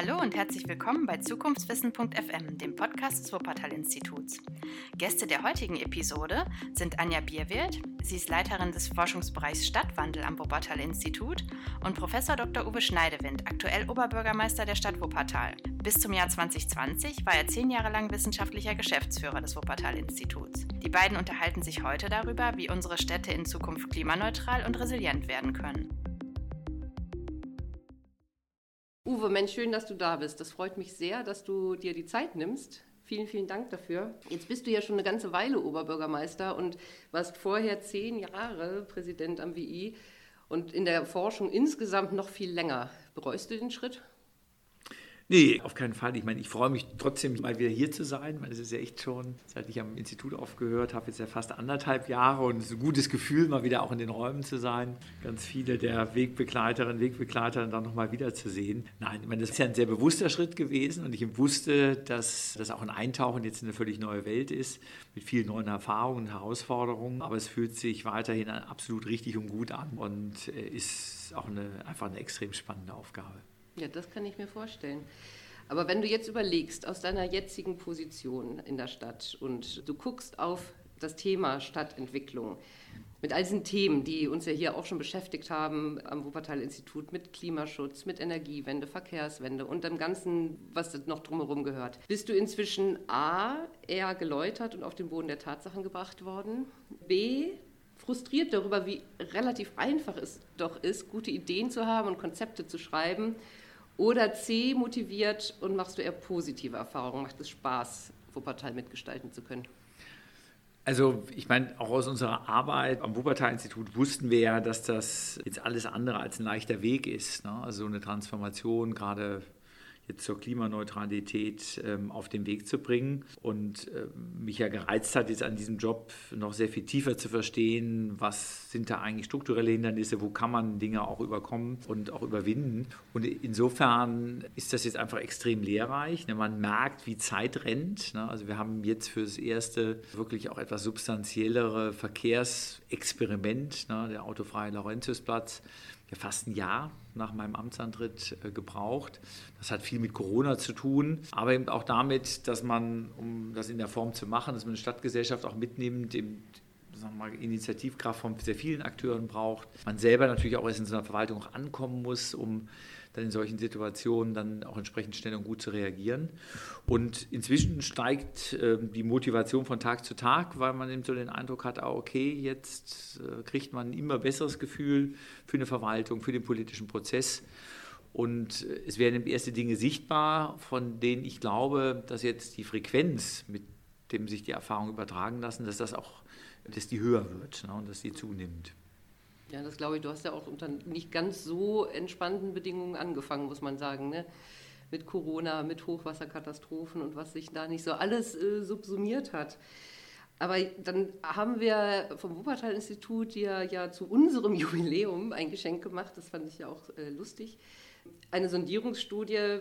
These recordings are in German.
Hallo und herzlich willkommen bei Zukunftswissen.fm, dem Podcast des Wuppertal-Instituts. Gäste der heutigen Episode sind Anja Bierwirt, sie ist Leiterin des Forschungsbereichs Stadtwandel am Wuppertal-Institut und Professor Dr. Uwe Schneidewind, aktuell Oberbürgermeister der Stadt Wuppertal. Bis zum Jahr 2020 war er zehn Jahre lang wissenschaftlicher Geschäftsführer des Wuppertal-Instituts. Die beiden unterhalten sich heute darüber, wie unsere Städte in Zukunft klimaneutral und resilient werden können. Uwe, Mensch, schön, dass du da bist. Das freut mich sehr, dass du dir die Zeit nimmst. Vielen, vielen Dank dafür. Jetzt bist du ja schon eine ganze Weile Oberbürgermeister und warst vorher zehn Jahre Präsident am WI und in der Forschung insgesamt noch viel länger. Bereust du den Schritt? Nee, auf keinen Fall. Ich meine, ich freue mich trotzdem mal wieder hier zu sein, weil es ist ja echt schon, seit ich am Institut aufgehört habe, jetzt ja fast anderthalb Jahre und es ist ein gutes Gefühl, mal wieder auch in den Räumen zu sein. Ganz viele der Wegbegleiterinnen, Wegbegleiter dann nochmal wiederzusehen. Nein, ich meine, das ist ja ein sehr bewusster Schritt gewesen und ich wusste, dass das auch ein Eintauchen jetzt in eine völlig neue Welt ist, mit vielen neuen Erfahrungen und Herausforderungen. Aber es fühlt sich weiterhin absolut richtig und gut an und äh, ist auch eine, einfach eine extrem spannende Aufgabe. Ja, das kann ich mir vorstellen. Aber wenn du jetzt überlegst, aus deiner jetzigen Position in der Stadt und du guckst auf das Thema Stadtentwicklung mit all diesen Themen, die uns ja hier auch schon beschäftigt haben am Wuppertal-Institut mit Klimaschutz, mit Energiewende, Verkehrswende und dem Ganzen, was noch drumherum gehört. Bist du inzwischen A, eher geläutert und auf den Boden der Tatsachen gebracht worden? B, frustriert darüber, wie relativ einfach es doch ist, gute Ideen zu haben und Konzepte zu schreiben oder C, motiviert und machst du eher positive Erfahrungen? Macht es Spaß, Wuppertal mitgestalten zu können? Also ich meine, auch aus unserer Arbeit am Wuppertal-Institut wussten wir ja, dass das jetzt alles andere als ein leichter Weg ist. Ne? Also so eine Transformation, gerade jetzt zur Klimaneutralität ähm, auf den Weg zu bringen. Und äh, mich ja gereizt hat, jetzt an diesem Job noch sehr viel tiefer zu verstehen, was sind da eigentlich strukturelle Hindernisse, wo kann man Dinge auch überkommen und auch überwinden. Und insofern ist das jetzt einfach extrem lehrreich. Ne? Man merkt, wie Zeit rennt. Ne? Also wir haben jetzt für das erste wirklich auch etwas substanziellere Verkehrsexperiment, ne? der autofreie Laurentiusplatz ja fast ein Jahr nach meinem Amtsantritt äh, gebraucht. Das hat viel mit Corona zu tun, aber eben auch damit, dass man, um das in der Form zu machen, dass man eine Stadtgesellschaft auch mitnimmt, eben, sagen mal, Initiativkraft von sehr vielen Akteuren braucht. Man selber natürlich auch erst in so einer Verwaltung auch ankommen muss, um dann in solchen Situationen dann auch entsprechend schnell und gut zu reagieren. Und inzwischen steigt äh, die Motivation von Tag zu Tag, weil man eben so den Eindruck hat, ah, okay, jetzt äh, kriegt man ein immer besseres Gefühl für eine Verwaltung, für den politischen Prozess. Und äh, es werden erste Dinge sichtbar, von denen ich glaube, dass jetzt die Frequenz, mit dem sich die Erfahrungen übertragen lassen, dass das auch, dass die höher wird ne, und dass die zunimmt. Ja, das glaube ich. Du hast ja auch unter nicht ganz so entspannten Bedingungen angefangen, muss man sagen. Ne? Mit Corona, mit Hochwasserkatastrophen und was sich da nicht so alles äh, subsumiert hat. Aber dann haben wir vom Wuppertal-Institut ja, ja zu unserem Jubiläum ein Geschenk gemacht. Das fand ich ja auch äh, lustig. Eine Sondierungsstudie,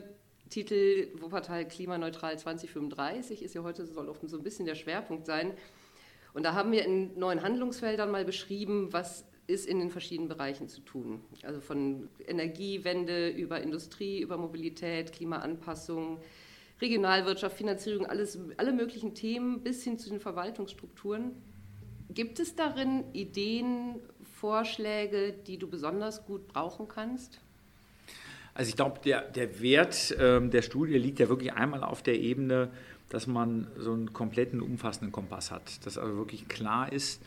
Titel Wuppertal klimaneutral 2035, ist ja heute, soll oft so ein bisschen der Schwerpunkt sein. Und da haben wir in neuen Handlungsfeldern mal beschrieben, was ist in den verschiedenen Bereichen zu tun. Also von Energiewende über Industrie, über Mobilität, Klimaanpassung, Regionalwirtschaft, Finanzierung, alles, alle möglichen Themen bis hin zu den Verwaltungsstrukturen. Gibt es darin Ideen, Vorschläge, die du besonders gut brauchen kannst? Also ich glaube, der, der Wert ähm, der Studie liegt ja wirklich einmal auf der Ebene, dass man so einen kompletten, umfassenden Kompass hat. Dass also wirklich klar ist,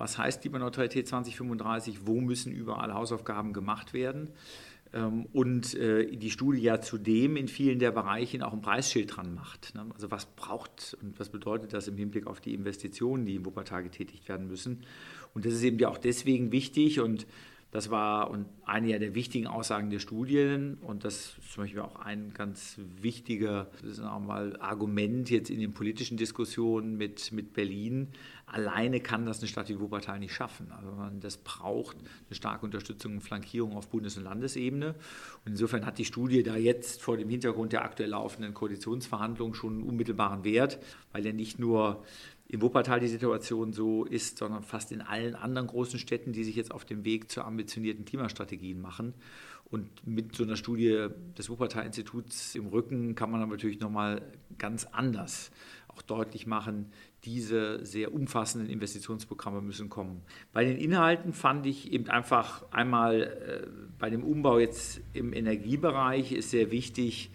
was heißt Klimaneutralität 2035, wo müssen überall Hausaufgaben gemacht werden. Ähm, und äh, die Studie ja zudem in vielen der Bereichen auch ein Preisschild dran macht. Ne? Also was braucht und was bedeutet das im Hinblick auf die Investitionen, die im Wuppertal getätigt werden müssen. Und das ist eben ja auch deswegen wichtig und das war und eine der wichtigen Aussagen der Studien und das ist zum Beispiel auch ein ganz wichtiger mal, Argument jetzt in den politischen Diskussionen mit, mit Berlin. Alleine kann das eine Stadt wie Wuppertal nicht schaffen. Also das braucht eine starke Unterstützung und Flankierung auf Bundes- und Landesebene. Und insofern hat die Studie da jetzt vor dem Hintergrund der aktuell laufenden Koalitionsverhandlungen schon einen unmittelbaren Wert, weil ja nicht nur in Wuppertal die Situation so ist, sondern fast in allen anderen großen Städten, die sich jetzt auf dem Weg zu ambitionierten Klimastrategien machen. Und mit so einer Studie des Wuppertal-Instituts im Rücken kann man aber natürlich nochmal ganz anders auch deutlich machen, diese sehr umfassenden Investitionsprogramme müssen kommen. Bei den Inhalten fand ich eben einfach einmal äh, bei dem Umbau jetzt im Energiebereich ist sehr wichtig,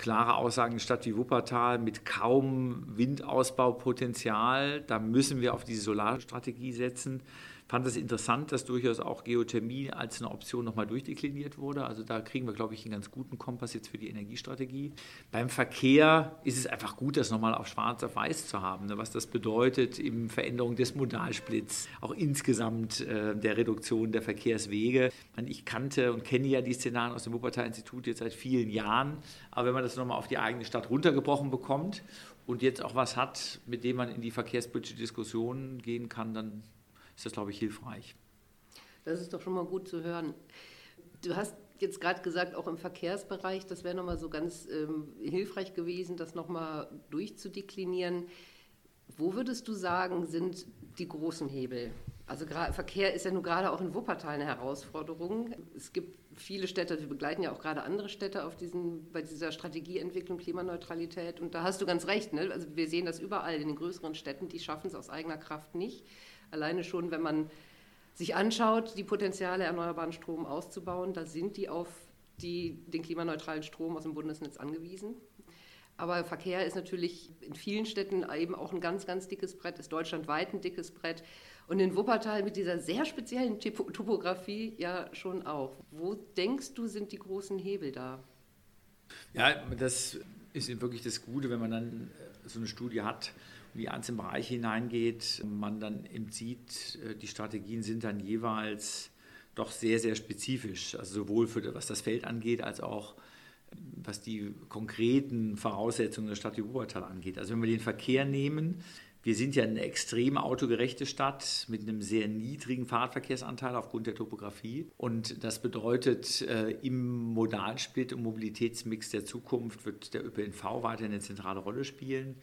klare Aussagen, eine Stadt wie Wuppertal mit kaum Windausbaupotenzial, da müssen wir auf diese Solarstrategie setzen fand es interessant, dass durchaus auch Geothermie als eine Option nochmal durchdekliniert wurde. Also da kriegen wir, glaube ich, einen ganz guten Kompass jetzt für die Energiestrategie. Beim Verkehr ist es einfach gut, das nochmal auf schwarz auf weiß zu haben, ne? was das bedeutet im Veränderung des Modalsplits, auch insgesamt äh, der Reduktion der Verkehrswege. Ich kannte und kenne ja die Szenarien aus dem Wuppertal-Institut jetzt seit vielen Jahren, aber wenn man das nochmal auf die eigene Stadt runtergebrochen bekommt und jetzt auch was hat, mit dem man in die verkehrspolitische Diskussion gehen kann, dann ist das, glaube ich, hilfreich. Das ist doch schon mal gut zu hören. Du hast jetzt gerade gesagt, auch im Verkehrsbereich, das wäre nochmal so ganz ähm, hilfreich gewesen, das nochmal durchzudeklinieren. Wo würdest du sagen, sind die großen Hebel? Also Verkehr ist ja nun gerade auch in Wuppertal eine Herausforderung. Es gibt viele Städte, wir begleiten ja auch gerade andere Städte auf diesen, bei dieser Strategieentwicklung Klimaneutralität. Und da hast du ganz recht. Ne? Also wir sehen das überall in den größeren Städten, die schaffen es aus eigener Kraft nicht. Alleine schon, wenn man sich anschaut, die Potenziale erneuerbaren Strom auszubauen, da sind die auf die, den klimaneutralen Strom aus dem Bundesnetz angewiesen. Aber Verkehr ist natürlich in vielen Städten eben auch ein ganz, ganz dickes Brett, ist deutschlandweit ein dickes Brett. Und in Wuppertal mit dieser sehr speziellen Topografie ja schon auch. Wo denkst du, sind die großen Hebel da? Ja, das ist wirklich das Gute, wenn man dann so eine Studie hat, in die einzelnen Bereiche hineingeht, man dann eben sieht, äh, die Strategien sind dann jeweils doch sehr, sehr spezifisch, also sowohl für was das Feld angeht, als auch was die konkreten Voraussetzungen der Stadt Wuppertal angeht. Also wenn wir den Verkehr nehmen, wir sind ja eine extrem autogerechte Stadt mit einem sehr niedrigen Fahrradverkehrsanteil aufgrund der Topografie. Und das bedeutet, äh, im Modalsplit und Mobilitätsmix der Zukunft wird der ÖPNV weiter eine zentrale Rolle spielen.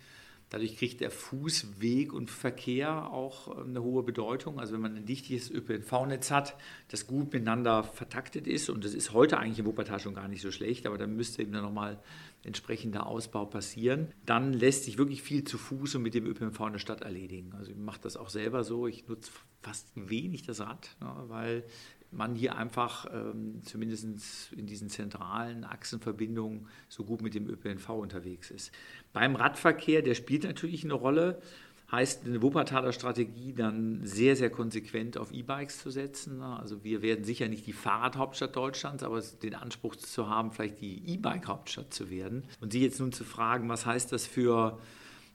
Dadurch kriegt der Fußweg und Verkehr auch äh, eine hohe Bedeutung. Also wenn man ein dichtes ÖPNV-Netz hat, das gut miteinander vertaktet ist, und das ist heute eigentlich in Wuppertal schon gar nicht so schlecht, aber dann müsste eben nochmal entsprechender Ausbau passieren, dann lässt sich wirklich viel zu Fuß und mit dem ÖPNV in der Stadt erledigen. Also ich mache das auch selber so, ich nutze fast wenig das Rad, ne, weil man hier einfach ähm, zumindest in diesen zentralen Achsenverbindungen so gut mit dem ÖPNV unterwegs ist. Beim Radverkehr, der spielt natürlich eine Rolle, heißt eine Wuppertaler Strategie dann sehr, sehr konsequent auf E-Bikes zu setzen. Also wir werden sicher nicht die Fahrradhauptstadt Deutschlands, aber den Anspruch zu haben, vielleicht die E-Bike-Hauptstadt zu werden. Und Sie jetzt nun zu fragen, was heißt das für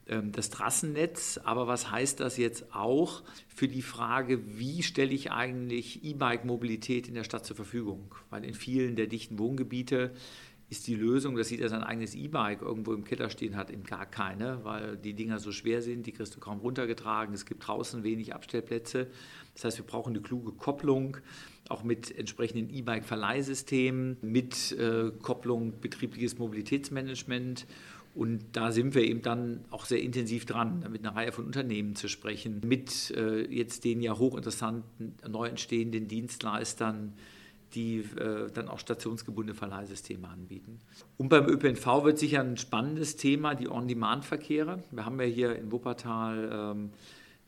das Trassennetz. Aber was heißt das jetzt auch für die Frage, wie stelle ich eigentlich E-Bike-Mobilität in der Stadt zur Verfügung? Weil in vielen der dichten Wohngebiete ist die Lösung, dass jeder sein eigenes E-Bike irgendwo im Keller stehen hat, eben gar keine, weil die Dinger so schwer sind, die kriegst du kaum runtergetragen, es gibt draußen wenig Abstellplätze. Das heißt, wir brauchen eine kluge Kopplung, auch mit entsprechenden E-Bike-Verleihsystemen, mit äh, Kopplung betriebliches Mobilitätsmanagement und da sind wir eben dann auch sehr intensiv dran, mit einer Reihe von Unternehmen zu sprechen, mit äh, jetzt den ja hochinteressanten, neu entstehenden Dienstleistern, die äh, dann auch stationsgebundene Verleihsysteme anbieten. Und beim ÖPNV wird sicher ein spannendes Thema die On-Demand-Verkehre. Wir haben ja hier in Wuppertal ähm,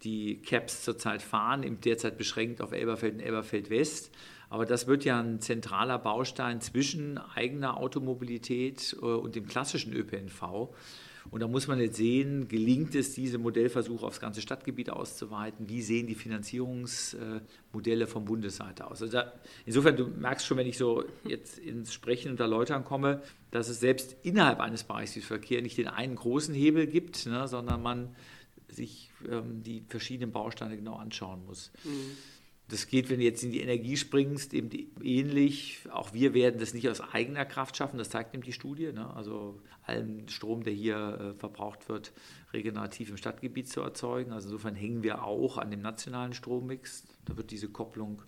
die CAPs zurzeit fahren, derzeit beschränkt auf Elberfeld und Elberfeld West. Aber das wird ja ein zentraler Baustein zwischen eigener Automobilität äh, und dem klassischen ÖPNV. Und da muss man jetzt sehen, gelingt es, diese Modellversuche aufs ganze Stadtgebiet auszuweiten? Wie sehen die Finanzierungsmodelle von Bundesseite aus? Also da, insofern, du merkst schon, wenn ich so jetzt ins Sprechen und Erläutern komme, dass es selbst innerhalb eines Bereichs wie Verkehr nicht den einen großen Hebel gibt, ne, sondern man sich ähm, die verschiedenen Bausteine genau anschauen muss. Mhm. Das geht, wenn du jetzt in die Energie springst, eben ähnlich. Auch wir werden das nicht aus eigener Kraft schaffen, das zeigt eben die Studie. Ne? Also allen Strom, der hier äh, verbraucht wird, regenerativ im Stadtgebiet zu erzeugen. Also insofern hängen wir auch an dem nationalen Strommix. Da wird diese Kopplung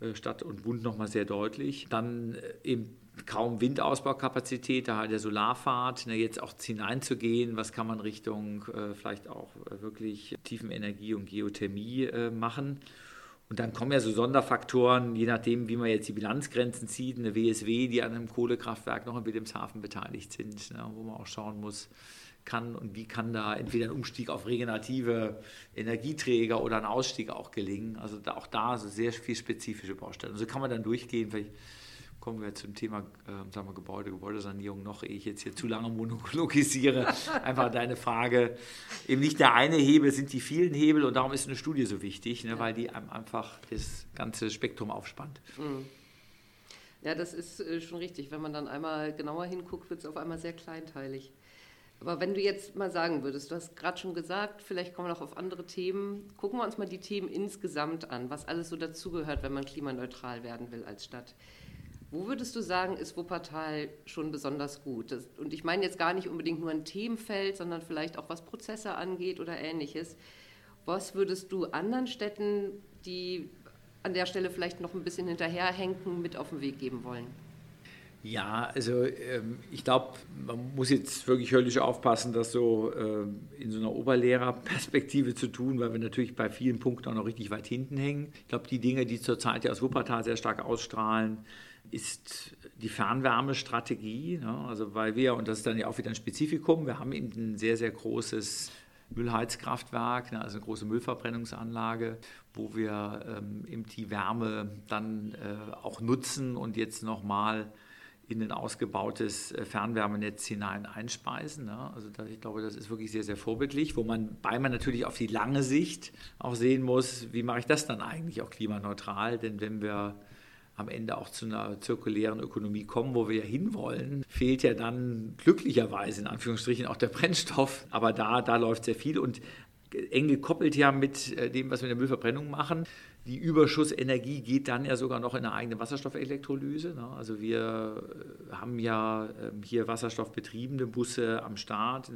äh, Stadt und Bund nochmal sehr deutlich. Dann äh, eben kaum Windausbaukapazität, da halt der Solarfahrt, ne, jetzt auch hineinzugehen, was kann man Richtung vielleicht auch wirklich Tiefenenergie und Geothermie machen. Und dann kommen ja so Sonderfaktoren, je nachdem, wie man jetzt die Bilanzgrenzen zieht, eine WSW, die an einem Kohlekraftwerk noch in Wilhelmshaven beteiligt sind, ne, wo man auch schauen muss, kann und wie kann da entweder ein Umstieg auf regenerative Energieträger oder ein Ausstieg auch gelingen. Also da, auch da so sehr viel spezifische Baustellen. Also kann man dann durchgehen, vielleicht kommen wir zum Thema äh, sagen wir Gebäude, Gebäudesanierung noch, ehe ich jetzt hier zu lange monologisiere. Einfach deine Frage. Eben nicht der eine Hebel, sind die vielen Hebel und darum ist eine Studie so wichtig, ne, weil die einfach das ganze Spektrum aufspannt. Mhm. Ja, das ist äh, schon richtig. Wenn man dann einmal genauer hinguckt, wird es auf einmal sehr kleinteilig. Aber wenn du jetzt mal sagen würdest, du hast gerade schon gesagt, vielleicht kommen wir noch auf andere Themen. Gucken wir uns mal die Themen insgesamt an, was alles so dazugehört, wenn man klimaneutral werden will als Stadt. Wo würdest du sagen, ist Wuppertal schon besonders gut? Das, und ich meine jetzt gar nicht unbedingt nur ein Themenfeld, sondern vielleicht auch was Prozesse angeht oder ähnliches. Was würdest du anderen Städten, die an der Stelle vielleicht noch ein bisschen hinterherhängen, mit auf den Weg geben wollen? Ja, also ähm, ich glaube, man muss jetzt wirklich höllisch aufpassen, das so ähm, in so einer Oberlehrerperspektive zu tun, weil wir natürlich bei vielen Punkten auch noch richtig weit hinten hängen. Ich glaube, die Dinge, die zurzeit ja aus Wuppertal sehr stark ausstrahlen, ist die Fernwärmestrategie. Ne? Also weil wir, und das ist dann ja auch wieder ein Spezifikum, wir haben eben ein sehr, sehr großes Müllheizkraftwerk, ne? also eine große Müllverbrennungsanlage, wo wir ähm, eben die Wärme dann äh, auch nutzen und jetzt nochmal in ein ausgebautes äh, Fernwärmenetz hinein einspeisen. Ne? Also das, ich glaube, das ist wirklich sehr, sehr vorbildlich, wo man, bei man natürlich auf die lange Sicht auch sehen muss, wie mache ich das dann eigentlich auch klimaneutral? Denn wenn wir am Ende auch zu einer zirkulären Ökonomie kommen, wo wir ja hinwollen, fehlt ja dann glücklicherweise in Anführungsstrichen auch der Brennstoff. Aber da, da läuft sehr viel und eng gekoppelt ja mit äh, dem, was wir in der Müllverbrennung machen. Die Überschussenergie geht dann ja sogar noch in eine eigene Wasserstoffelektrolyse. Ne? Also wir äh, haben ja ähm, hier wasserstoffbetriebene Busse am Start.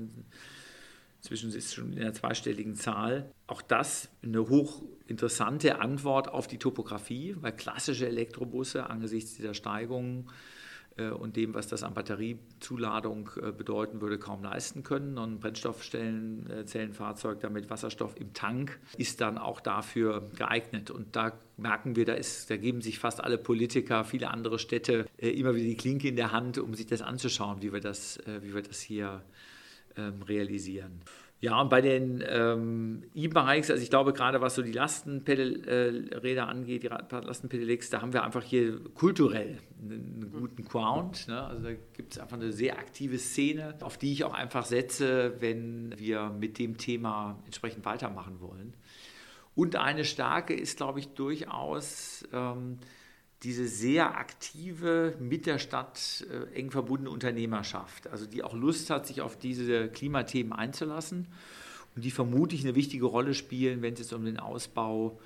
Inzwischen ist es schon in einer zweistelligen Zahl. Auch das eine hochinteressante Antwort auf die Topografie, weil klassische Elektrobusse angesichts dieser Steigungen äh, und dem, was das an Batteriezuladung äh, bedeuten würde, kaum leisten können. Und ein Brennstoffzellenfahrzeug damit Wasserstoff im Tank ist dann auch dafür geeignet. Und da merken wir, da, ist, da geben sich fast alle Politiker, viele andere Städte äh, immer wieder die Klinke in der Hand, um sich das anzuschauen, wie wir das, wie wir das hier ähm, realisieren. Ja, und bei den ähm, E-Bikes, also ich glaube gerade was so die Lastenräder angeht, die Lastenpedelecs, da haben wir einfach hier kulturell einen, guten Ground. Ne? Also da gibt es einfach eine sehr aktive Szene, auf die ich auch einfach setze, wenn wir mit dem Thema entsprechend weitermachen wollen. Und eine starke ist, glaube ich, durchaus... Ähm, diese sehr aktive, mit der Stadt äh, eng verbundene Unternehmerschaft, also die auch Lust hat, sich auf diese Klimathemen einzulassen und die vermutlich eine wichtige Rolle spielen, wenn es jetzt um den Ausbau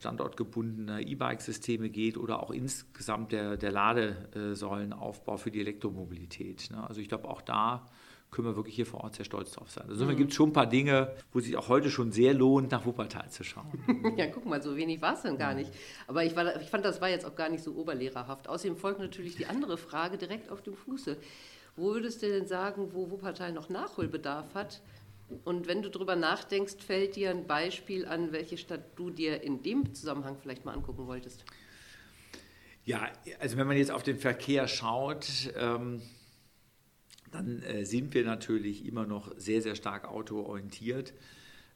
standortgebundener E-Bike-Systeme geht oder auch insgesamt der, der Ladesäulenaufbau für die Elektromobilität. Ne? Also ich glaube, auch da können wir wirklich hier vor Ort sehr stolz drauf sein. Insofern mhm. gibt es schon ein paar Dinge, wo sich auch heute schon sehr lohnt, nach Wuppertal zu schauen. ja, guck mal, so wenig war es denn gar nicht. Aber ich, war, ich fand, das war jetzt auch gar nicht so oberlehrerhaft. Außerdem folgt natürlich die andere Frage direkt auf dem Fuße. Wo würdest du denn sagen, wo Wuppertal noch Nachholbedarf hat? Und wenn du darüber nachdenkst, fällt dir ein Beispiel an, welche Stadt du dir in dem Zusammenhang vielleicht mal angucken wolltest? Ja, also wenn man jetzt auf den Verkehr schaut, ähm, dann äh, sind wir natürlich immer noch sehr, sehr stark autoorientiert.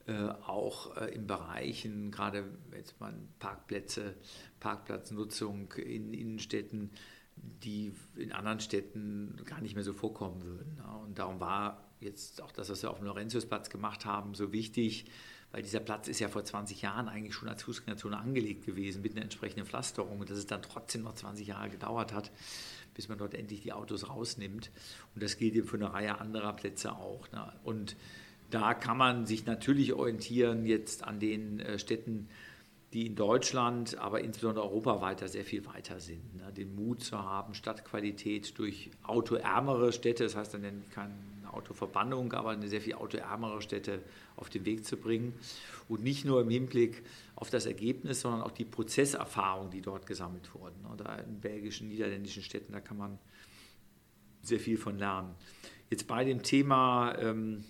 Äh, auch äh, in Bereichen, gerade jetzt mal Parkplätze, Parkplatznutzung in Innenstädten, die in anderen Städten gar nicht mehr so vorkommen würden. Ja. Und darum war jetzt auch das, was wir auf dem Laurentiusplatz gemacht haben, so wichtig, weil dieser Platz ist ja vor 20 Jahren eigentlich schon als Fußgängerzone angelegt gewesen mit einer entsprechenden Pflasterung und dass es dann trotzdem noch 20 Jahre gedauert hat, bis man dort endlich die Autos rausnimmt. Und das gilt eben für eine Reihe anderer Plätze auch. Ne? Und da kann man sich natürlich orientieren jetzt an den äh, Städten, die in Deutschland, aber insbesondere europaweit sehr viel weiter sind. Ne? Den Mut zu haben, Stadtqualität durch autoärmere Städte, das heißt dann kein Autoverbannung, aber eine sehr viel autoärmere Städte auf den Weg zu bringen. Und nicht nur im Hinblick auf das Ergebnis, sondern auch die Prozesserfahrung, die dort gesammelt wurden. Da in belgischen, niederländischen Städten, da kann man sehr viel von lernen. Jetzt bei dem Thema ähm,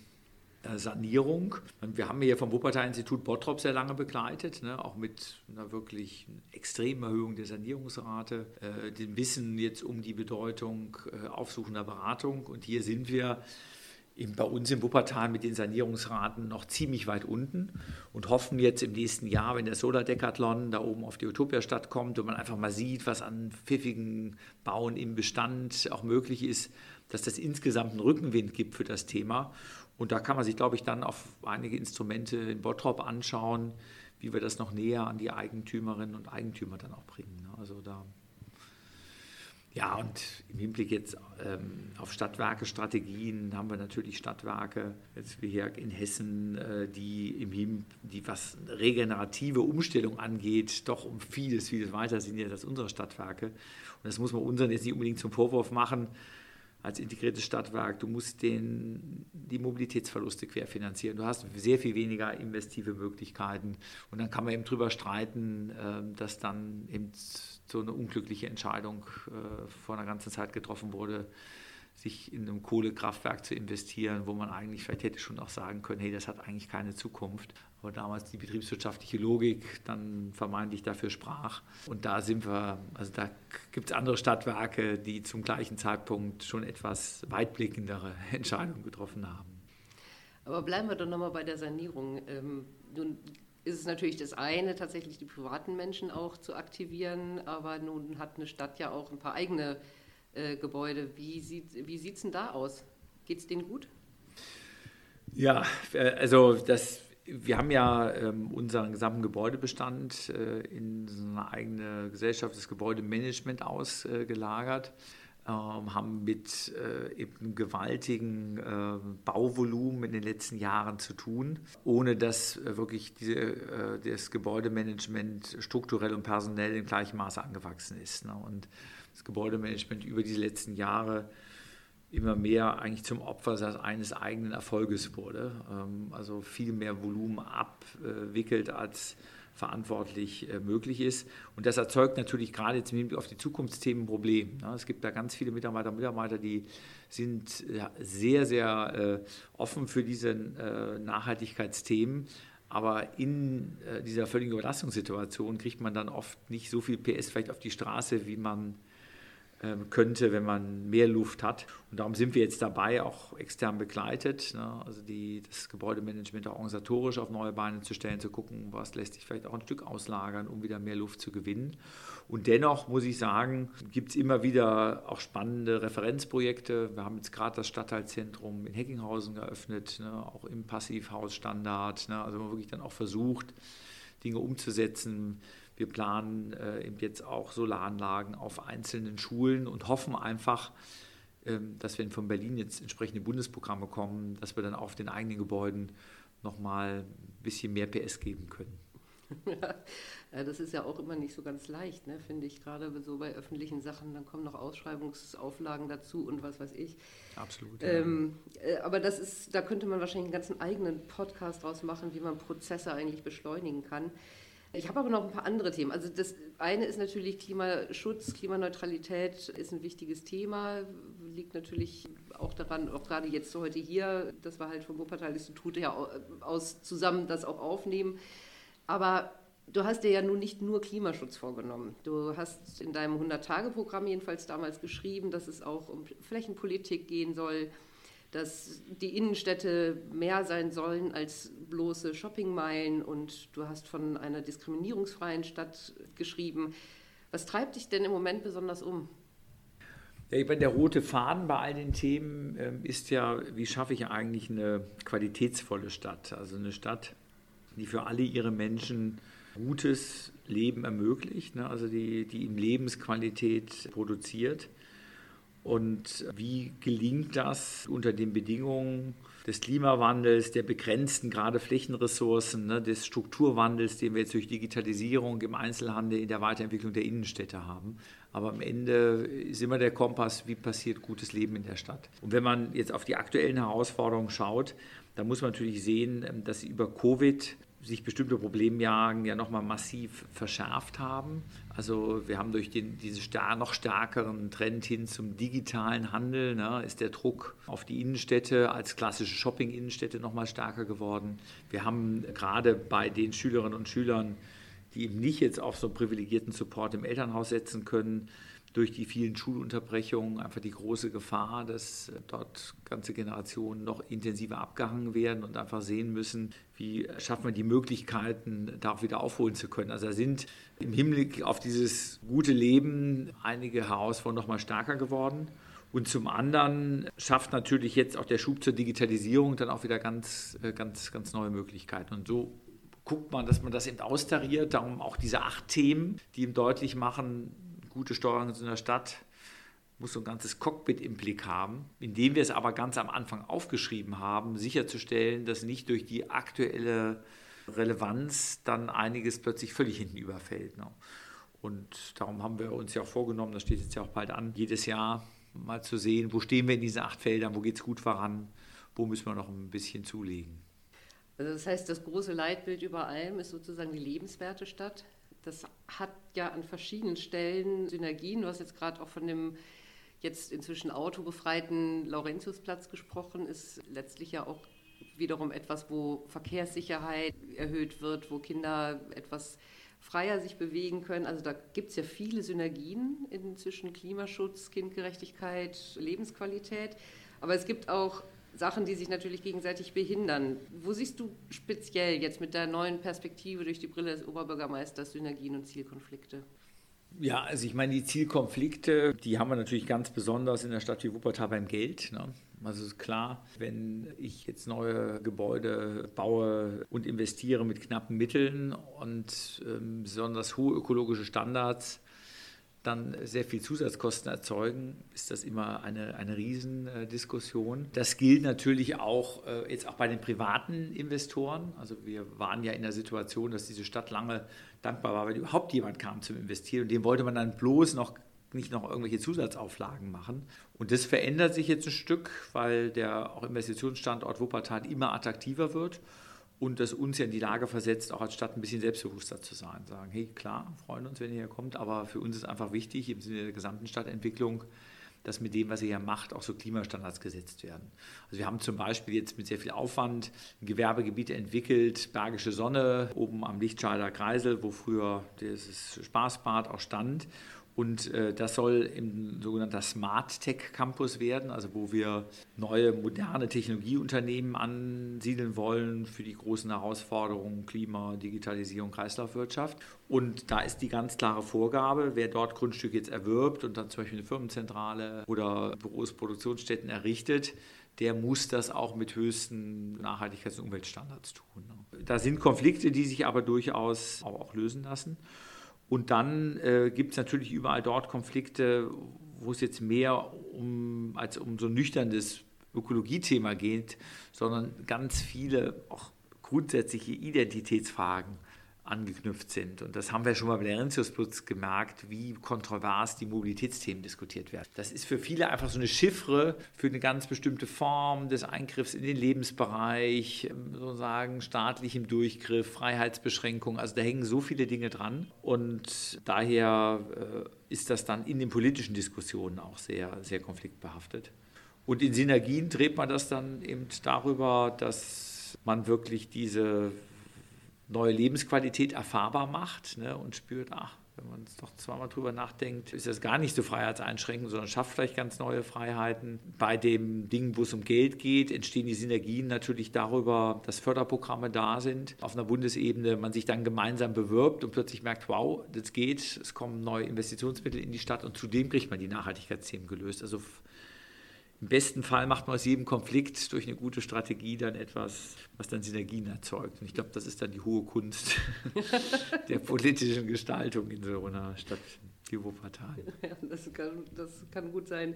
äh, Sanierung. Wir haben hier vom Wuppertal-Institut Bottrop sehr lange begleitet, ne, auch mit einer wirklich extremen Erhöhung der Sanierungsrate, äh, dem Wissen jetzt um die Bedeutung äh, aufsuchender Beratung. Und hier sind wir bei uns im Wuppertal mit den Sanierungsraten noch ziemlich weit unten und hoffen jetzt im nächsten Jahr, wenn der Solar-Decathlon da oben auf die Utopia-Stadt kommt und man einfach mal sieht, was an pfiffigen Bauen im Bestand auch möglich ist, dass das insgesamt einen Rückenwind gibt für das Thema und da kann man sich, glaube ich, dann auf einige Instrumente in Bottrop anschauen, wie wir das noch näher an die Eigentümerinnen und Eigentümer dann auch bringen. Also da ja, und im Hinblick jetzt ähm, auf Stadtwerke-Strategien haben wir natürlich Stadtwerke, jetzt wie hier in Hessen, äh, die, im die was regenerative Umstellung angeht, doch um vieles, vieles weiter sind jetzt als unsere Stadtwerke. Und das muss man unseren jetzt nicht unbedingt zum Vorwurf machen, als integriertes Stadtwerk, du musst den, die Mobilitätsverluste querfinanzieren. Du hast sehr viel weniger investive Möglichkeiten. Und dann kann man eben drüber streiten, ähm, dass dann eben so eine unglückliche Entscheidung äh, vor einer ganzen Zeit getroffen wurde, sich in einem Kohlekraftwerk zu investieren, wo man eigentlich vielleicht hätte schon auch sagen können, hey, das hat eigentlich keine Zukunft. Aber damals die betriebswirtschaftliche Logik dann vermeintlich dafür sprach. Und da sind wir, also da gibt es andere Stadtwerke, die zum gleichen Zeitpunkt schon etwas weitblickendere Entscheidungen getroffen haben. Aber bleiben wir doch nochmal bei der Sanierung. Ähm, nun ist es natürlich das eine, tatsächlich die privaten Menschen auch zu aktivieren, aber nun hat eine Stadt ja auch ein paar eigene äh, Gebäude. Wie sieht wie denn da aus? Geht es denen gut? Ja, äh, also das, wir haben ja ähm, unseren gesamten Gebäudebestand äh, in so eine eigene Gesellschaft, das Gebäudemanagement ausgelagert. Ähm, haben mit äh, eben gewaltigen äh, Bauvolumen in den letzten Jahren zu tun, ohne dass äh, wirklich diese, äh, das Gebäudemanagement strukturell und personell im gleichen Maße angewachsen ist. Ne? Und das Gebäudemanagement über diese letzten Jahre immer mehr eigentlich zum Opfer eines eigenen Erfolges wurde. Ähm, also viel mehr Volumen abwickelt, als verantwortlich äh, möglich ist. Und das erzeugt natürlich gerade jetzt im Hinblick auf die Zukunftsthemen ein Problem. Es gibt da ganz viele Mitarbeiter und Mitarbeiter, die sind sehr, sehr äh, offen für diese äh, Nachhaltigkeitsthemen. Aber in dieser völligen Überlastungssituation kriegt man dann oft nicht so viel PS vielleicht auf die Straße, wie man könnte, wenn man mehr Luft hat. Und darum sind wir jetzt dabei, auch extern begleitet, ne? also die, das Gebäudemanagement auch organisatorisch auf neue Beine zu stellen, zu gucken, was lässt sich vielleicht auch ein Stück auslagern, um wieder mehr Luft zu gewinnen. Und dennoch muss ich sagen, gibt es immer wieder auch spannende Referenzprojekte. Wir haben jetzt gerade das Stadtteilzentrum in Heckinghausen geöffnet, ne? auch im Passivhausstandard. Ne? Also man wirklich dann auch versucht, Dinge umzusetzen wir planen äh, eben jetzt auch Solaranlagen auf einzelnen Schulen und hoffen einfach, ähm, dass wenn von Berlin jetzt entsprechende Bundesprogramme kommen, dass wir dann auf den eigenen Gebäuden nochmal ein bisschen mehr PS geben können. Ja, das ist ja auch immer nicht so ganz leicht, ne, finde ich, gerade so bei öffentlichen Sachen. Dann kommen noch Ausschreibungsauflagen dazu und was weiß ich. Absolut. Ja. Ähm, äh, aber das ist, da könnte man wahrscheinlich einen ganzen eigenen Podcast draus machen, wie man Prozesse eigentlich beschleunigen kann. Ich habe aber noch ein paar andere Themen. Also das eine ist natürlich Klimaschutz, Klimaneutralität ist ein wichtiges Thema, liegt natürlich auch daran, auch gerade jetzt heute hier, dass wir halt vom Wuppertal-Institut ja aus zusammen das auch aufnehmen. Aber du hast dir ja nun nicht nur Klimaschutz vorgenommen. Du hast in deinem 100-Tage-Programm jedenfalls damals geschrieben, dass es auch um Flächenpolitik gehen soll, dass die Innenstädte mehr sein sollen als bloße Shoppingmeilen und du hast von einer diskriminierungsfreien Stadt geschrieben. Was treibt dich denn im Moment besonders um? Ich meine, der rote Faden bei all den Themen äh, ist ja, wie schaffe ich eigentlich eine qualitätsvolle Stadt? Also eine Stadt, die für alle ihre Menschen gutes Leben ermöglicht, ne? also die, die ihnen Lebensqualität produziert Und wie gelingt das unter den Bedingungen des Klimawandels, der begrenzten gerade Flächenressourcen, ne, des Strukturwandels, den wir jetzt durch Digitalisierung im Einzelhandel, in der Weiterentwicklung der Innenstädte haben? Aber am Ende ist immer der Kompass, wie passiert gutes Leben in der Stadt. Und wenn man jetzt auf die aktuellen Herausforderungen schaut, dann muss man natürlich sehen, dass sie über Covid sich bestimmte Problemjagen ja nochmal massiv verschärft haben. Also wir haben durch den, diesen star noch stärkeren Trend hin zum digitalen Handel, ne, ist der Druck auf die Innenstädte als klassische Shopping-Innenstädte nochmal stärker geworden. Wir haben gerade bei den Schülerinnen und Schülern, die eben nicht jetzt auf so privilegierten Support im Elternhaus setzen können, durch die vielen Schulunterbrechungen einfach die große Gefahr, dass dort ganze Generationen noch intensiver abgehangen werden und einfach sehen müssen, wie schaffen wir die Möglichkeiten, da auch wieder aufholen zu können. Also da sind im Hinblick auf dieses gute Leben einige Herausforderungen noch mal stärker geworden. Und zum anderen schafft natürlich jetzt auch der Schub zur Digitalisierung dann auch wieder ganz, äh, ganz, ganz neue Möglichkeiten. Und so guckt man, dass man das eben austariert. Darum auch diese acht Themen, die ihm deutlich machen, gute Steuerung in einer Stadt muss so ein ganzes Cockpit im Blick haben, indem wir es aber ganz am Anfang aufgeschrieben haben, sicherzustellen, dass nicht durch die aktuelle Relevanz dann einiges plötzlich völlig hinten überfällt. Ne? Und darum haben wir uns ja auch vorgenommen, das steht jetzt ja auch bald an, jedes Jahr mal zu sehen, wo stehen wir in diesen acht Feldern, wo geht es gut voran, wo müssen wir noch ein bisschen zulegen. Also das heißt, das große Leitbild über allem ist sozusagen die lebenswerte Stadt. Das hat ja an verschiedenen Stellen Synergien. Du hast jetzt gerade auch von dem jetzt inzwischen autobefreiten Laurentiusplatz gesprochen, ist letztlich ja auch wiederum etwas, wo Verkehrssicherheit erhöht wird, wo Kinder etwas freier sich bewegen können. Also da gibt es ja viele Synergien zwischen Klimaschutz, Kindgerechtigkeit, Lebensqualität. Aber es gibt auch Sachen, die sich natürlich gegenseitig behindern. Wo siehst du speziell jetzt mit der neuen Perspektive durch die Brille des Oberbürgermeisters Synergien und Zielkonflikte? Ja, also ich meine, die Zielkonflikte, die haben wir natürlich ganz besonders in der Stadt wie Wuppertal beim Geld. Ne? Also ist klar, wenn ich jetzt neue Gebäude baue und investiere mit knappen Mitteln und ähm, besonders hohe ökologische Standards dann sehr viel Zusatzkosten erzeugen, ist das immer eine, eine Riesendiskussion. Das gilt natürlich auch äh, jetzt auch bei den privaten Investoren. Also wir waren ja in der Situation, dass diese Stadt lange dankbar war, weil überhaupt jemand kam zum Investieren und dem wollte man dann bloß noch nicht noch irgendwelche Zusatzauflagen machen. Und das verändert sich jetzt ein Stück, weil der auch Investitionsstandort Wuppertal immer attraktiver wird und das uns ja in die Lage versetzt, auch als Stadt ein bisschen selbstbewusster zu sein. Sagen, hey, klar, freuen uns, wenn ihr hier kommt, aber für uns ist einfach wichtig, im Sinne der gesamten Stadtentwicklung, dass mit dem, was ihr hier macht, auch so Klimastandards gesetzt werden. Also wir haben zum Beispiel jetzt mit sehr viel Aufwand ein Gewerbegebiet entwickelt, Bergische Sonne, oben am Lichtschalter Kreisel, wo früher dieses Spaßbad auch stand. Und äh, das soll im sogenannten Smart Tech Campus werden, also wo wir neue, moderne Technologieunternehmen ansiedeln wollen für die großen Herausforderungen Klima, Digitalisierung, Kreislaufwirtschaft. Und da ist die ganz klare Vorgabe, wer dort Grundstücke jetzt erwirbt und dann zum Beispiel eine Firmenzentrale oder Büros, Produktionsstätten errichtet, der muss das auch mit höchsten Nachhaltigkeits- und Umweltstandards tun. Da sind Konflikte, die sich aber durchaus auch lösen lassen. Und dann äh, gibt es natürlich überall dort Konflikte, wo es jetzt mehr um, als um so ein nüchternes Ökologiethema geht, sondern ganz viele auch grundsätzliche Identitätsfragen angeknüpft sind. Und das haben wir schon mal bei der Laurentiusplatz gemerkt, wie kontrovers die Mobilitätsthemen diskutiert werden. Das ist für viele einfach so eine Chiffre für eine ganz bestimmte Form des Eingriffs in den Lebensbereich, ähm, sozusagen staatlichem Durchgriff, Freiheitsbeschränkung. Also da hängen so viele Dinge dran. Und daher äh, ist das dann in den politischen Diskussionen auch sehr, sehr konfliktbehaftet. Und in Synergien dreht man das dann eben darüber, dass man wirklich diese neue Lebensqualität erfahrbar macht ne, und spürt, ach, wenn man es doch zweimal drüber nachdenkt, ist das gar nicht so freiheitseinschränkend, sondern schafft vielleicht ganz neue Freiheiten. Bei dem Ding, wo es um Geld geht, entstehen die Synergien natürlich darüber, dass Förderprogramme da sind auf einer Bundesebene, man sich dann gemeinsam bewirbt und plötzlich merkt, wow, das geht, es kommen neue Investitionsmittel in die Stadt und zudem kriegt man die Nachhaltigkeitsthemen gelöst. Also im besten Fall macht man aus jedem Konflikt durch eine gute Strategie dann etwas, was dann Synergien erzeugt. Und ich glaube, das ist dann die hohe Kunst der politischen Gestaltung in so einer Stadt wie Wuppertal. Ja, das kann, das kann gut sein,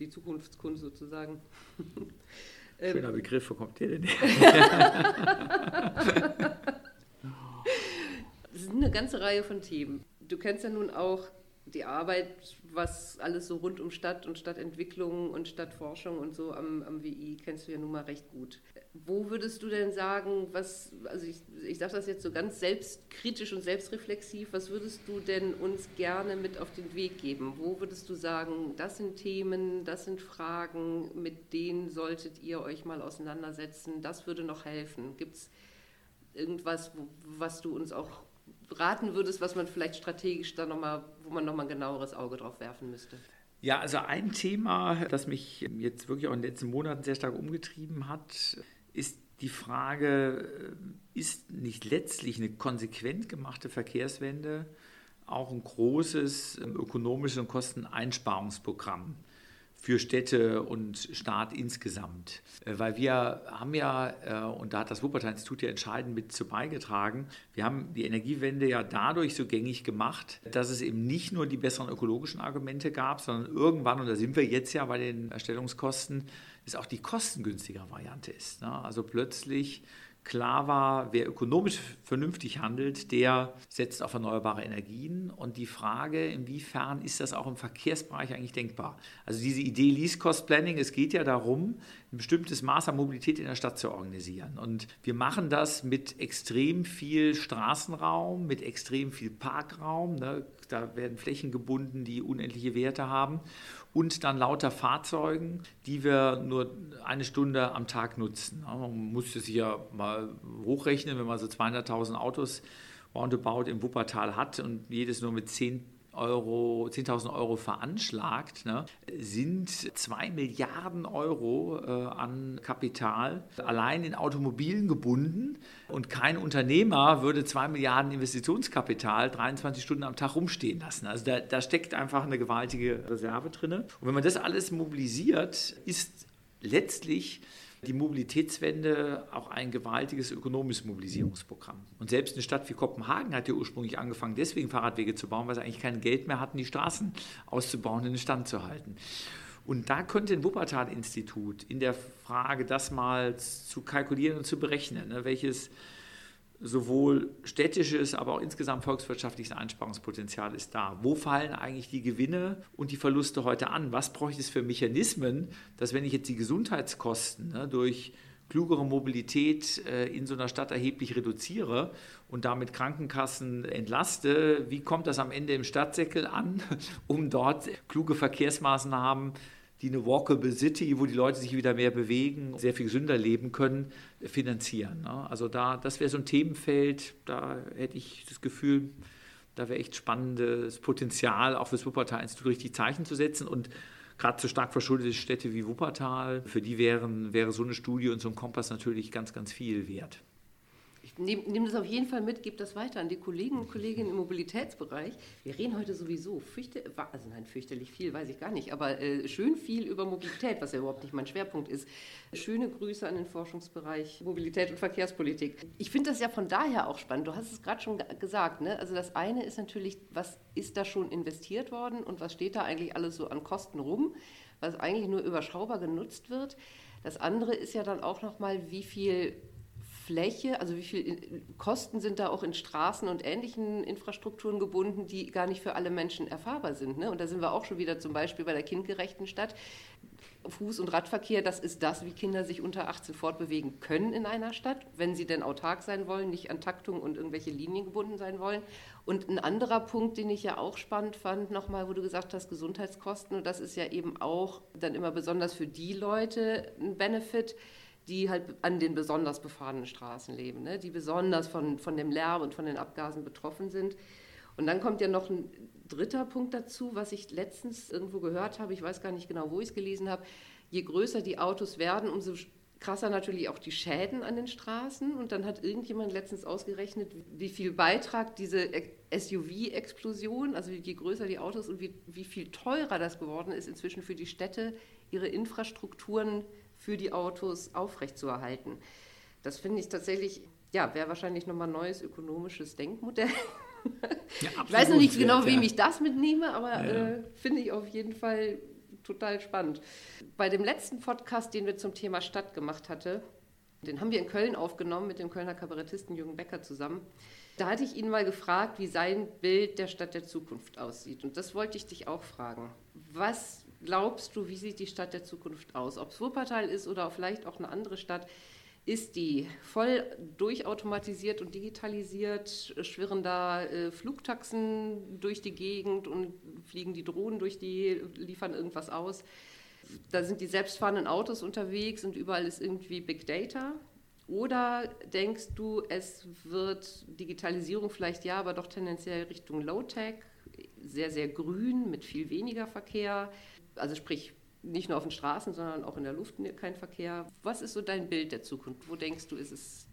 die Zukunftskunst sozusagen. Schöner Begriff, wo kommt der denn her? Es sind eine ganze Reihe von Themen. Du kennst ja nun auch die Arbeit, was alles so rund um Stadt und Stadtentwicklung und Stadtforschung und so am, am WI kennst du ja nun mal recht gut. Wo würdest du denn sagen, was, also ich, ich sage das jetzt so ganz selbstkritisch und selbstreflexiv, was würdest du denn uns gerne mit auf den Weg geben? Wo würdest du sagen, das sind Themen, das sind Fragen, mit denen solltet ihr euch mal auseinandersetzen, das würde noch helfen? Gibt es irgendwas, was du uns auch raten würdest, was man vielleicht strategisch da nochmal, wo man nochmal ein genaueres Auge drauf werfen müsste? Ja, also ein Thema, das mich jetzt wirklich auch in den letzten Monaten sehr stark umgetrieben hat, ist die Frage, äh, ist nicht letztlich eine konsequent gemachte Verkehrswende auch ein großes ähm, ökonomisches und Kosteneinsparungsprogramm? Für Städte und Staat insgesamt. Äh, weil wir haben ja, äh, und da hat das Wuppertal-Institut ja entscheidend mit zu beigetragen, wir haben die Energiewende ja dadurch so gängig gemacht, dass es eben nicht nur die besseren ökologischen Argumente gab, sondern irgendwann, und da sind wir jetzt ja bei den Erstellungskosten, ist auch die kostengünstigere Variante ist. Ne? Also plötzlich klar war, wer ökonomisch vernünftig handelt, der setzt auf erneuerbare Energien. Und die Frage, inwiefern ist das auch im Verkehrsbereich eigentlich denkbar? Also diese Idee Least Cost Planning, es geht ja darum, ein bestimmtes Maß an Mobilität in der Stadt zu organisieren. Und wir machen das mit extrem viel Straßenraum, mit extrem viel Parkraum. Ne? Da werden Flächen gebunden, die unendliche Werte haben und dann lauter Fahrzeugen, die wir nur eine Stunde am Tag nutzen. Man muss das hier mal hochrechnen, wenn man so 200.000 Autos roundabout im Wuppertal hat und jedes nur mit 10 Euro, 10.000 Euro veranschlagt, ne, sind 2 Milliarden Euro äh, an Kapital allein in Automobilen gebunden. Und kein Unternehmer würde 2 Milliarden Investitionskapital 23 Stunden am Tag rumstehen lassen. Also da, da steckt einfach eine gewaltige Reserve drin. Und wenn man das alles mobilisiert, ist letztlich die Mobilitätswende auch ein gewaltiges ökonomisches Mobilisierungsprogramm. Und selbst eine Stadt wie Kopenhagen hat ja ursprünglich angefangen, deswegen Fahrradwege zu bauen, weil sie eigentlich kein Geld mehr hatten, die Straßen auszubauen und in Stand zu halten. Und da könnte ein Wuppertal-Institut in der Frage, das mal zu kalkulieren und zu berechnen, ne, welches sowohl städtisches, aber auch insgesamt volkswirtschaftliches Einsparungspotenzial ist da. Wo fallen eigentlich die Gewinne und die Verluste heute an? Was bräuchte es für Mechanismen, dass wenn ich jetzt die Gesundheitskosten ne, durch klugere Mobilität äh, in so einer Stadt erheblich reduziere und damit Krankenkassen entlaste, wie kommt das am Ende im Stadtsäckel an, um dort kluge Verkehrsmaßnahmen die eine Walkable City, wo die Leute sich wieder mehr bewegen, sehr viel gesünder leben können, finanzieren. Ne? Also da, das wäre so ein Themenfeld, da hätte ich das Gefühl, da wäre echt spannendes Potenzial, auch für das Wuppertal-Institut richtig Zeichen zu setzen. Und gerade so stark verschuldete Städte wie Wuppertal, für die wären, wäre so eine Studie und so ein Kompass natürlich ganz, ganz viel wert nehme nehm das auf jeden Fall mit, gebe das weiter an die Kollegen und Kolleginnen im Mobilitätsbereich. Wir reden heute sowieso fürchterlich, also nein, fürchterlich viel, weiß ich gar nicht, aber äh, schön viel über Mobilität, was ja überhaupt nicht mein Schwerpunkt ist. Schöne Grüße an den Forschungsbereich Mobilität und Verkehrspolitik. Ich finde das ja von daher auch spannend. Du hast es gerade schon gesagt. Ne? Also das eine ist natürlich, was ist da schon investiert worden und was steht da eigentlich alles so an Kosten rum, was eigentlich nur überschaubar genutzt wird. Das andere ist ja dann auch nochmal, wie viel Fläche, also wie viel Kosten sind da auch in Straßen und ähnlichen Infrastrukturen gebunden, die gar nicht für alle Menschen erfahrbar sind. Ne? Und da sind wir auch schon wieder zum Beispiel bei der kindgerechten Stadt. Fuß- und Radverkehr, das ist das, wie Kinder sich unter 18 fortbewegen können in einer Stadt, wenn sie denn autark sein wollen, nicht an Taktung und irgendwelche Linien gebunden sein wollen. Und ein anderer Punkt, den ich ja auch spannend fand, nochmal, wo du gesagt hast, Gesundheitskosten, und das ist ja eben auch dann immer besonders für die Leute ein Benefit, die halt an den besonders befahrenen Straßen leben, ne? die besonders von, von dem Lärm und von den Abgasen betroffen sind. Und dann kommt ja noch ein dritter Punkt dazu, was ich letztens irgendwo gehört habe, ich weiß gar nicht genau, wo ich es gelesen habe. Je größer die Autos werden, umso Krasser natürlich auch die Schäden an den Straßen. Und dann hat irgendjemand letztens ausgerechnet, wie viel Beitrag diese SUV-Explosion, also je größer die Autos und wie, wie viel teurer das geworden ist inzwischen für die Städte, ihre Infrastrukturen für die Autos aufrechtzuerhalten. Das finde ich tatsächlich, ja, wäre wahrscheinlich nochmal ein neues ökonomisches Denkmodell. Ja, ich weiß noch nicht genau, wem ja. ich das mitnehme, aber ja. äh, finde ich auf jeden Fall total spannend. Bei dem letzten Podcast, den wir zum Thema Stadt gemacht hatten, den haben wir in Köln aufgenommen mit dem Kölner Kabarettisten Jürgen Becker zusammen. Da hatte ich ihn mal gefragt, wie sein Bild der Stadt der Zukunft aussieht. Und das wollte ich dich auch fragen. Was glaubst du, wie sieht die Stadt der Zukunft aus? Ob es Wuppertal ist oder vielleicht auch eine andere Stadt. Ist die voll durchautomatisiert und digitalisiert? Schwirren da äh, Flugtaxen durch die Gegend und fliegen die Drohnen durch die, liefern irgendwas aus? Da sind die selbstfahrenden Autos unterwegs und überall ist irgendwie Big Data. Oder denkst du, es wird Digitalisierung vielleicht ja, aber doch tendenziell Richtung Low-Tech, sehr, sehr grün, mit viel weniger Verkehr? Also sprich, nicht nur auf den Straßen, sondern auch in der Luft kein Verkehr. Was ist so dein Bild der Zukunft? Wo denkst du, ist es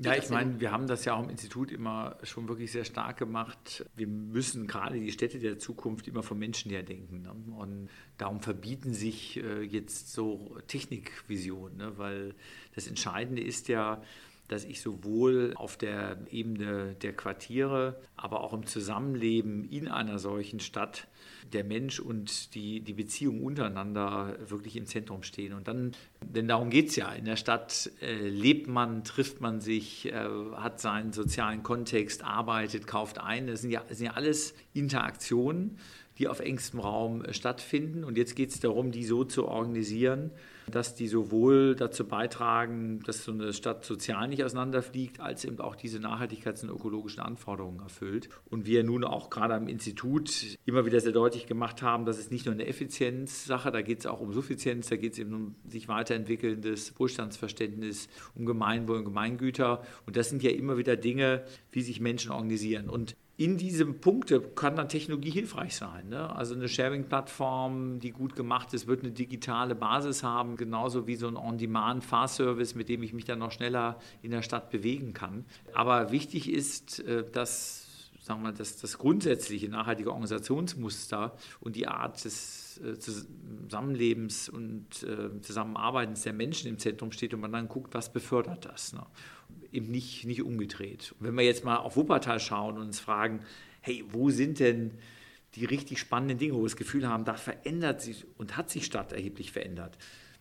ja, ich meine, wir haben das ja auch im Institut immer schon wirklich sehr stark gemacht. Wir müssen gerade die Städte der Zukunft immer vom Menschen her denken. Ne? Und darum verbieten sich äh, jetzt so Technikvisionen, ne? weil das Entscheidende ist ja, dass ich sowohl auf der Ebene der Quartiere, aber auch im Zusammenleben in einer solchen Stadt der Mensch und die, die Beziehung untereinander wirklich im Zentrum stehen. Und dann, denn darum geht es ja, in der Stadt äh, lebt man, trifft man sich, äh, hat seinen sozialen Kontext, arbeitet, kauft ein. Das sind ja, das sind ja alles Interaktionen, die auf engstem Raum äh, stattfinden. Und jetzt geht es darum, die so zu organisieren, dass die sowohl dazu beitragen, dass so eine Stadt sozial nicht auseinanderfliegt, als eben auch diese Nachhaltigkeits- und ökologischen Anforderungen erfüllt. Und wir nun auch gerade am Institut immer wieder sehr deutlich gemacht haben, dass es nicht nur eine Effizienzsache, da geht es auch um Suffizienz, da geht es eben um sich weiterentwickelndes Wohlstandsverständnis, um Gemeinwohl und Gemeingüter. Und das sind ja immer wieder Dinge, wie sich Menschen organisieren. Und in diesem Punkte kann dann Technologie hilfreich sein. Ne? Also eine Sharing-Plattform, die gut gemacht ist, wird eine digitale Basis haben, genauso wie so ein On-Demand-Fahrservice, mit dem ich mich dann noch schneller in der Stadt bewegen kann. Aber wichtig ist, äh, dass sagen wir, das, das grundsätzliche nachhaltige Organisationsmuster und die Art des äh, Zusammenlebens und äh, Zusammenarbeitens der Menschen im Zentrum steht und man dann guckt, was befördert das. Ne? Eben nicht, nicht umgedreht. Und wenn wir jetzt mal auf Wuppertal schauen und uns fragen, hey, wo sind denn die richtig spannenden Dinge, wo wir das Gefühl haben, da verändert sich und hat sich Stadt erheblich verändert,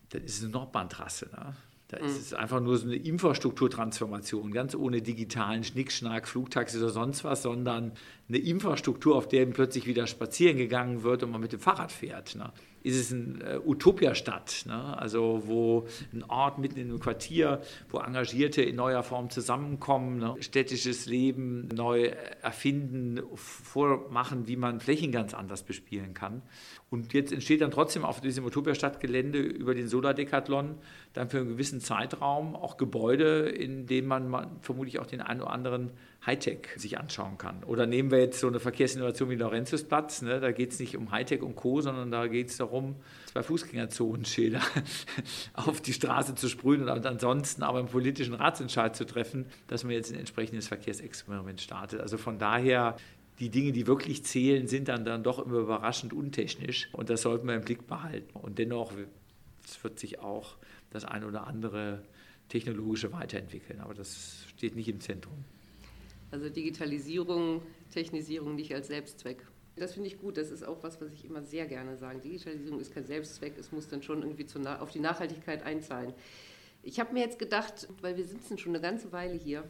dann ist es eine Nordbahntrasse. Ne? Da ist mhm. es einfach nur so eine Infrastrukturtransformation, ganz ohne digitalen Schnickschnack, Flugtaxi oder sonst was, sondern eine Infrastruktur, auf der plötzlich wieder spazieren gegangen wird und man mit dem Fahrrad fährt. Ne? Ist es eine äh, Utopiastadt, ne? also wo ein Ort mitten in einem Quartier, wo Engagierte in neuer Form zusammenkommen, ne? städtisches Leben neu erfinden, vormachen, wie man Flächen ganz anders bespielen kann. Und jetzt entsteht dann trotzdem auf diesem Utopia-Stadtgelände über den Solar-Decathlon dann für einen gewissen Zeitraum auch Gebäude, in denen man vermutlich auch den einen oder anderen Hightech sich anschauen kann. Oder nehmen wir jetzt so eine Verkehrsinnovation wie Lorenzusplatz, ne? da geht es nicht um Hightech und Co., sondern da geht es darum, zwei Fußgängerzonenschilder auf die Straße zu sprühen und ansonsten aber einen politischen Ratsentscheid zu treffen, dass man jetzt ein entsprechendes Verkehrsexperiment startet. Also von daher die Dinge, die wirklich zählen, sind dann, dann doch immer überraschend untechnisch. Und das sollten wir im Blick behalten. Und dennoch wird sich auch das eine oder andere technologische weiterentwickeln. Aber das steht nicht im Zentrum. Also Digitalisierung, Technisierung nicht als Selbstzweck. Das finde ich gut. Das ist auch was, was ich immer sehr gerne sage. Digitalisierung ist kein Selbstzweck. Es muss dann schon irgendwie auf die Nachhaltigkeit einzahlen. Ich habe mir jetzt gedacht, weil wir sitzen schon eine ganze Weile hier,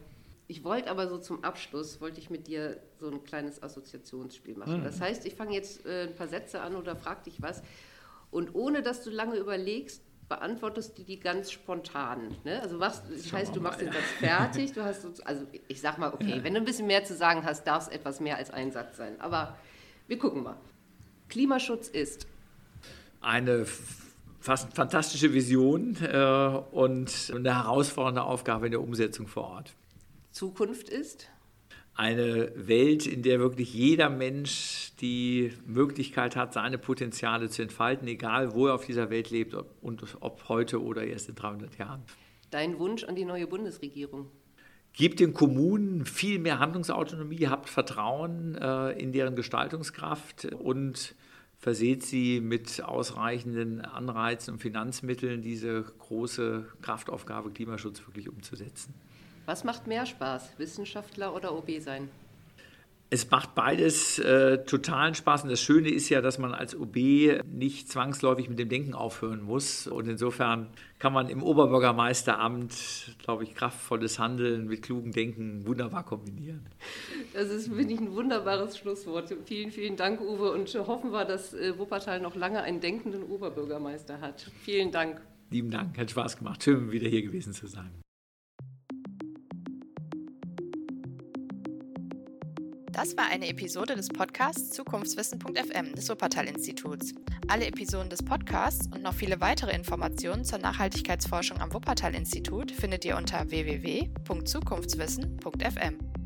ich wollte aber so zum Abschluss, wollte ich mit dir so ein kleines Assoziationsspiel machen. Mhm. Das heißt, ich fange jetzt äh, ein paar Sätze an oder frage dich was. Und ohne dass du lange überlegst, beantwortest du die ganz spontan. Ne? Also machst, das heißt, du machst den Satz fertig. Du hast so, also ich sag mal, okay, ja. wenn du ein bisschen mehr zu sagen hast, darf es etwas mehr als ein Satz sein. Aber wir gucken mal. Klimaschutz ist eine fast fantastische Vision äh, und eine herausfordernde Aufgabe in der Umsetzung vor Ort. Zukunft ist? Eine Welt, in der wirklich jeder Mensch die Möglichkeit hat, seine Potenziale zu entfalten, egal wo er auf dieser Welt lebt und ob heute oder erst in 300 Jahren. Dein Wunsch an die neue Bundesregierung? Gebt den Kommunen viel mehr Handlungsautonomie, habt Vertrauen äh, in deren Gestaltungskraft und verseht sie mit ausreichenden Anreizen und Finanzmitteln, diese große Kraftaufgabe Klimaschutz wirklich umzusetzen. Was macht mehr Spaß, Wissenschaftler oder OB sein? Es macht beides äh, totalen Spaß. Und das Schöne ist ja, dass man als OB nicht zwangsläufig mit dem Denken aufhören muss. Und insofern kann man im Oberbürgermeisteramt, glaube ich, kraftvolles Handeln mit klugem Denken wunderbar kombinieren. Das ist, finde ich, ein wunderbares Schlusswort. Vielen, vielen Dank, Uwe. Und hoffen wir, dass äh, Wuppertal noch lange einen denkenden Oberbürgermeister hat. Vielen Dank. Lieben Dank, hat Spaß gemacht. Schön, wieder hier gewesen zu sein. Das war eine Episode des Podcasts Zukunftswissen.fm des Wuppertal-Instituts. Alle Episoden des Podcasts und noch viele weitere Informationen zur Nachhaltigkeitsforschung am Wuppertal-Institut findet ihr unter www.zukunftswissen.fm.